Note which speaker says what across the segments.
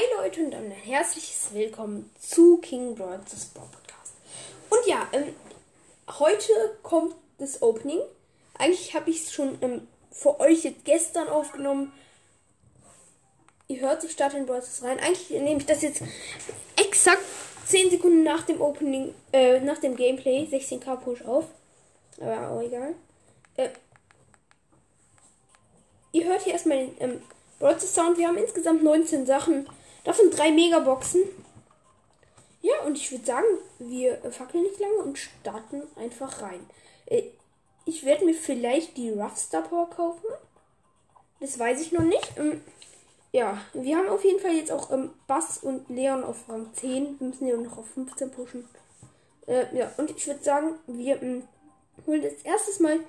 Speaker 1: Hi Leute und ein herzliches Willkommen zu King Broads Sport Podcast. Und ja, ähm, heute kommt das Opening. Eigentlich habe ich es schon ähm, für euch jetzt gestern aufgenommen. Ihr hört, ich starte in Broads rein. Eigentlich nehme ich das jetzt exakt 10 Sekunden nach dem Opening, äh, nach dem Gameplay, 16k Push auf. Aber auch egal. Äh, ihr hört hier erstmal den ähm, Sound. Wir haben insgesamt 19 Sachen. Davon drei Megaboxen. Ja, und ich würde sagen, wir fackeln nicht lange und starten einfach rein. Äh, ich werde mir vielleicht die Rough Star Power kaufen. Das weiß ich noch nicht. Ähm, ja, wir haben auf jeden Fall jetzt auch ähm, Bass und Leon auf Rang 10. Wir müssen ja noch auf 15 pushen. Äh, ja, und ich würde sagen, wir ähm, holen jetzt erstes Mal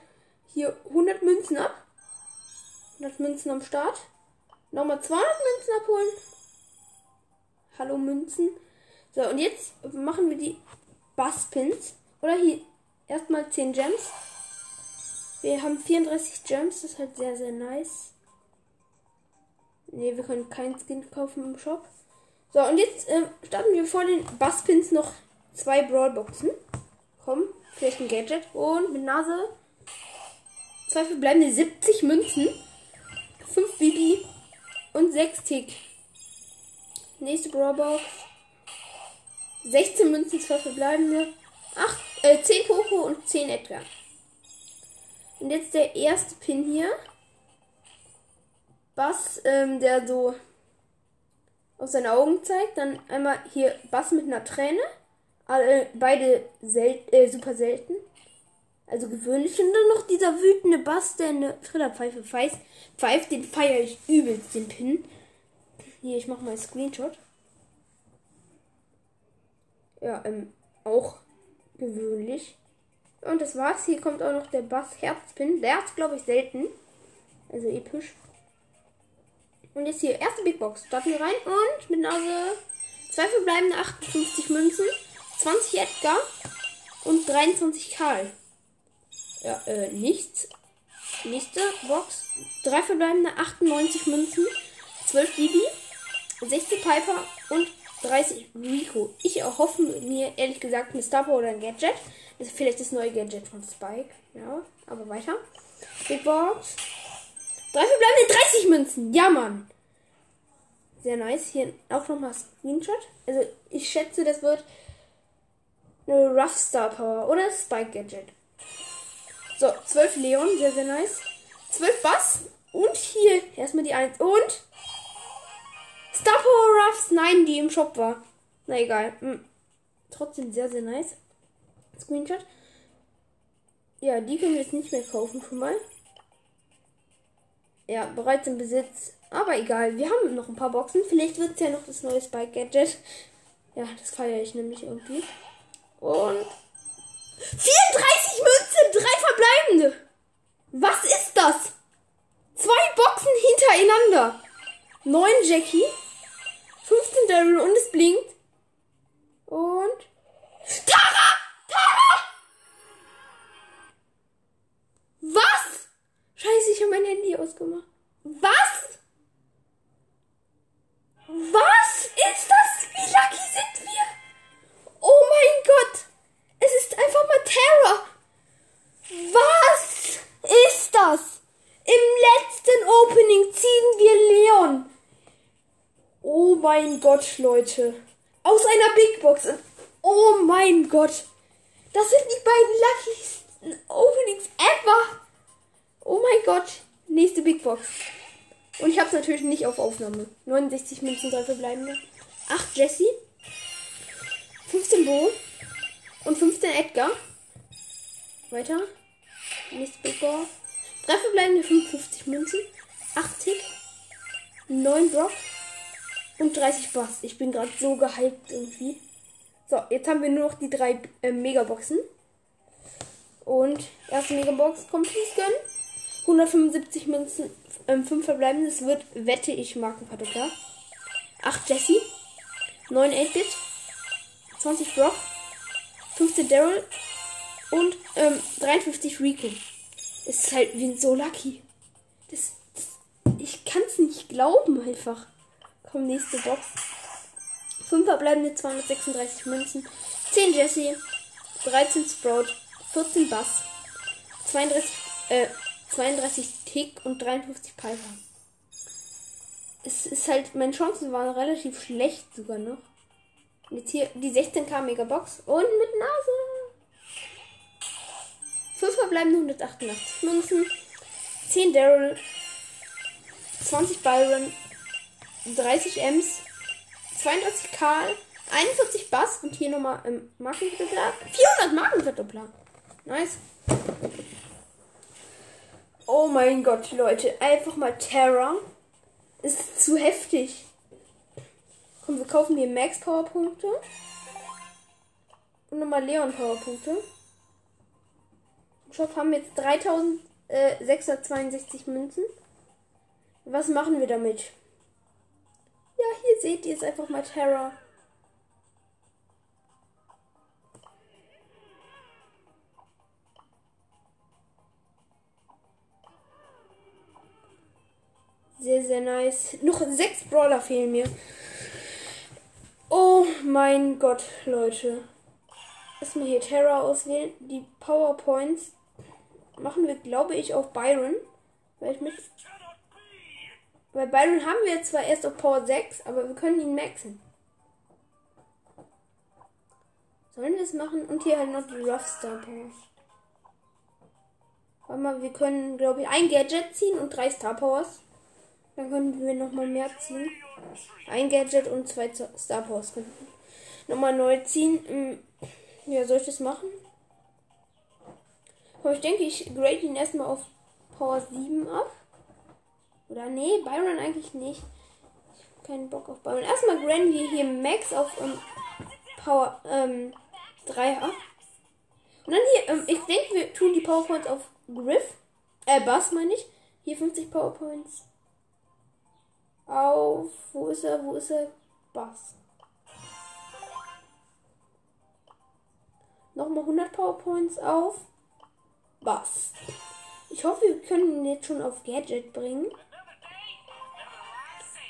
Speaker 1: hier 100 Münzen ab. 100 Münzen am Start. Nochmal 200 Münzen abholen. Hallo Münzen. So, und jetzt machen wir die Basspins. Oder hier erstmal 10 Gems. Wir haben 34 Gems, das ist halt sehr, sehr nice. Ne, wir können kein Skin kaufen im Shop. So, und jetzt äh, starten wir vor den Basspins noch zwei Brawlboxen. Komm, vielleicht ein Gadget. Und mit Nase. Zwei verbleibende 70 Münzen. 5 Bibi und 6 Tick. Nächste Brawlbox. 16 Münzen, 2 verbleibende. 8, äh, 10 Poco und 10 Edgar. Und jetzt der erste Pin hier. Bass, ähm, der so auf seine Augen zeigt. Dann einmal hier Bass mit einer Träne. Alle, beide sel äh, super selten. Also gewöhnlich. Und dann noch dieser wütende Bass, der eine Trillerpfeife pfeift. Pfeift, den feiere ich übelst, den Pin. Hier, ich mache mal einen Screenshot. Ja, ähm, auch gewöhnlich. Und das war's. Hier kommt auch noch der Bass Herzpin. Der ist, glaube ich, selten. Also episch. Und jetzt hier, erste Big Box. Starten wir rein und mit Nase zwei verbleibende 58 Münzen, 20 Edgar und 23 Karl. Ja, äh, nichts. Nächste Box. Drei verbleibende 98 Münzen, 12 Bibi, 60 Piper und 30 Rico. Ich erhoffe mir ehrlich gesagt eine Star oder ein Gadget. Das ist vielleicht das neue Gadget von Spike. Ja, aber weiter. Big Box. Drei verbleibende 30 Münzen. Ja, Mann. Sehr nice. Hier auch nochmal Screenshot. Also, ich schätze, das wird eine Rough Star Power oder Spike Gadget. So, 12 Leon. Sehr, sehr nice. 12 Bass. Und hier erstmal die 1. Und Star Ruffs. Nein, die im Shop war. Na egal. Hm. Trotzdem sehr, sehr nice. Screenshot. Ja, die können wir jetzt nicht mehr kaufen schon mal. Ja, bereits im Besitz. Aber egal, wir haben noch ein paar Boxen. Vielleicht wird es ja noch das neue Spike Gadget. Ja, das feiere ich nämlich irgendwie. Und 34 Münzen, drei verbleibende. Was ist das? Zwei Boxen hintereinander. 9 Jackie, 15 Daryl und es blinkt. Und Tara! Tara! Was? Scheiße, ich habe mein Handy ausgemacht. Was? Was mein Gott, Leute. Aus einer Big Box. Oh mein Gott. Das sind die beiden luckysten Openings ever. Oh mein Gott. Nächste Big Box. Und ich habe es natürlich nicht auf Aufnahme. 69 Münzen, 3 verbleibende. 8 Jesse. 15 Bo. Und 15 Edgar. Weiter. Nächste Big Box. 3 verbleibende 55 Münzen. 80. 9 Brock. Und 30 Bass. Ich bin gerade so gehypt irgendwie. So, jetzt haben wir nur noch die drei äh, Megaboxen. Und erste Megabox kommt gönnen. 175 Münzen, ähm, 5 verbleibende. Es wird, wette ich, Markenpadoka. 8 Jesse. 9 8-Bit. 20 Brock. 15 Daryl. Und ähm, 53 Rico. Es ist halt, sind so lucky. Das, das ich kann es nicht glauben einfach. Komm, nächste Box. 5 verbleibende 236 Münzen. 10 Jesse. 13 Sprout. 14 Bass. 32, äh, 32 Tick und 53 Piper. Es ist halt, meine Chancen waren relativ schlecht sogar noch. Jetzt hier die 16k Megabox und mit Nase. 5 verbleibende 188 Münzen. 10 Daryl. 20 Byron. 30 Ems. 32 Karl. 41 Bass und hier nochmal im Markenverdoppler. 400 Markenverdoppler. Nice. Oh mein Gott, Leute. Einfach mal Terror. Ist zu heftig. Komm, wir kaufen hier Max Powerpunkte. Und nochmal Leon Powerpunkte. Shop haben wir jetzt 3662 Münzen. Was machen wir damit? Hier seht ihr es einfach mal Terror. Sehr, sehr nice. Noch sechs Brawler fehlen mir. Oh mein Gott, Leute. Erstmal hier Terra auswählen. Die PowerPoints machen wir, glaube ich, auf Byron. Weil ich mich. Bei Byron haben wir zwar erst auf Power 6, aber wir können ihn maxen. Sollen wir es machen? Und hier halt noch die Rough Star Power. Warte mal, wir können, glaube ich, ein Gadget ziehen und drei Star Powers. Dann könnten wir nochmal mehr ziehen. Ein Gadget und zwei Star Powers könnten. Nochmal neu ziehen. Hm, ja, soll ich das machen? Aber ich denke, ich grade ihn erstmal auf Power 7 ab. Oder nee, Byron eigentlich nicht. Ich habe keinen Bock auf Byron. Erstmal wir hier Max auf um, Power ähm, 3 ab. Und dann hier, ähm, ich denke, wir tun die Powerpoints auf Griff. Äh, Bass meine ich. Hier 50 Powerpoints auf. Wo ist er? Wo ist er? Bass. Nochmal 100 Powerpoints auf. Bass. Ich hoffe, wir können ihn jetzt schon auf Gadget bringen.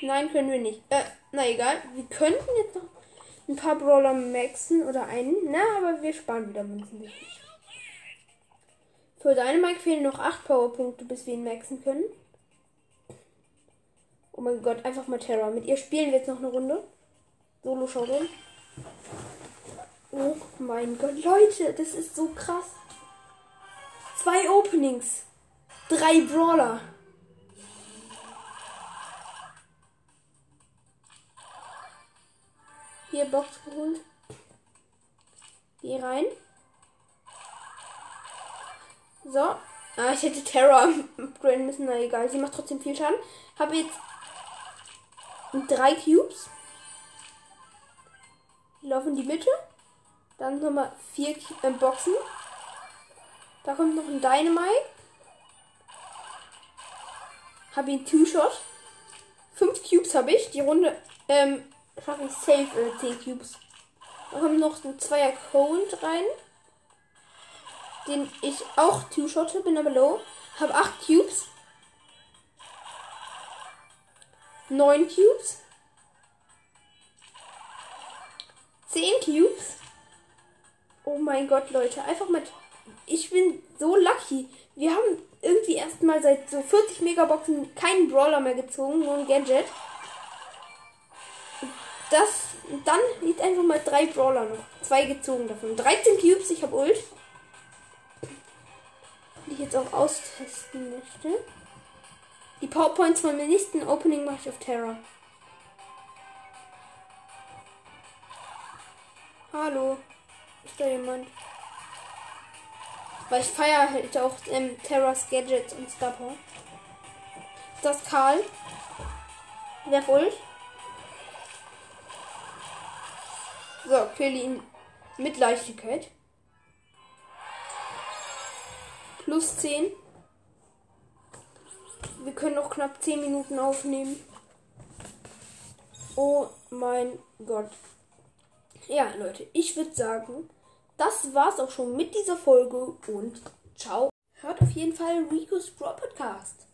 Speaker 1: Nein, können wir nicht. Äh, na egal. Wir könnten jetzt noch ein paar Brawler maxen oder einen. Na, aber wir sparen wieder Münzen. Für Dynamite fehlen noch 8 Powerpunkte, bis wir ihn maxen können. Oh mein Gott, einfach mal Terra. Mit ihr spielen wir jetzt noch eine Runde. Solo Showdown. Oh mein Gott, Leute, das ist so krass. Zwei Openings. Drei Brawler. Hier Box geholt. Geh rein. So. Ah, ich hätte Terror upgraden müssen. Na egal, sie macht trotzdem viel Schaden. Habe jetzt drei Cubes. Die laufen in die Mitte. Dann nochmal vier äh, Boxen. Da kommt noch ein Dynamite. Habe ihn Two-Shot. Fünf Cubes habe ich. Die Runde ähm, schaffe ich safe äh, 10 Cubes. Da kommt noch ein Zweier Cold rein. Den ich auch Two-Shotte, bin aber low. Habe acht Cubes. 9 Cubes. 10 Cubes. Oh mein Gott, Leute. Einfach mal. Ich bin so lucky. Wir haben irgendwie erstmal seit so 40 Megaboxen keinen Brawler mehr gezogen, nur ein Gadget. Das. Dann liegt einfach mal drei Brawler noch. Zwei gezogen davon. 13 Cubes, ich habe Ult. Die ich jetzt auch austesten möchte. Die PowerPoints von dem nächsten Opening mache ich auf Terra. Hallo. Ist da jemand? Weil ich feiere halt auch ähm, Terras Gadgets und Star Power. Das ist Karl. Wer Ult. So, kill ihn mit Leichtigkeit. Plus 10. Wir können noch knapp 10 Minuten aufnehmen. Oh mein Gott. Ja, Leute, ich würde sagen, das war's auch schon mit dieser Folge und ciao. Hört auf jeden Fall Rico's Pro Podcast.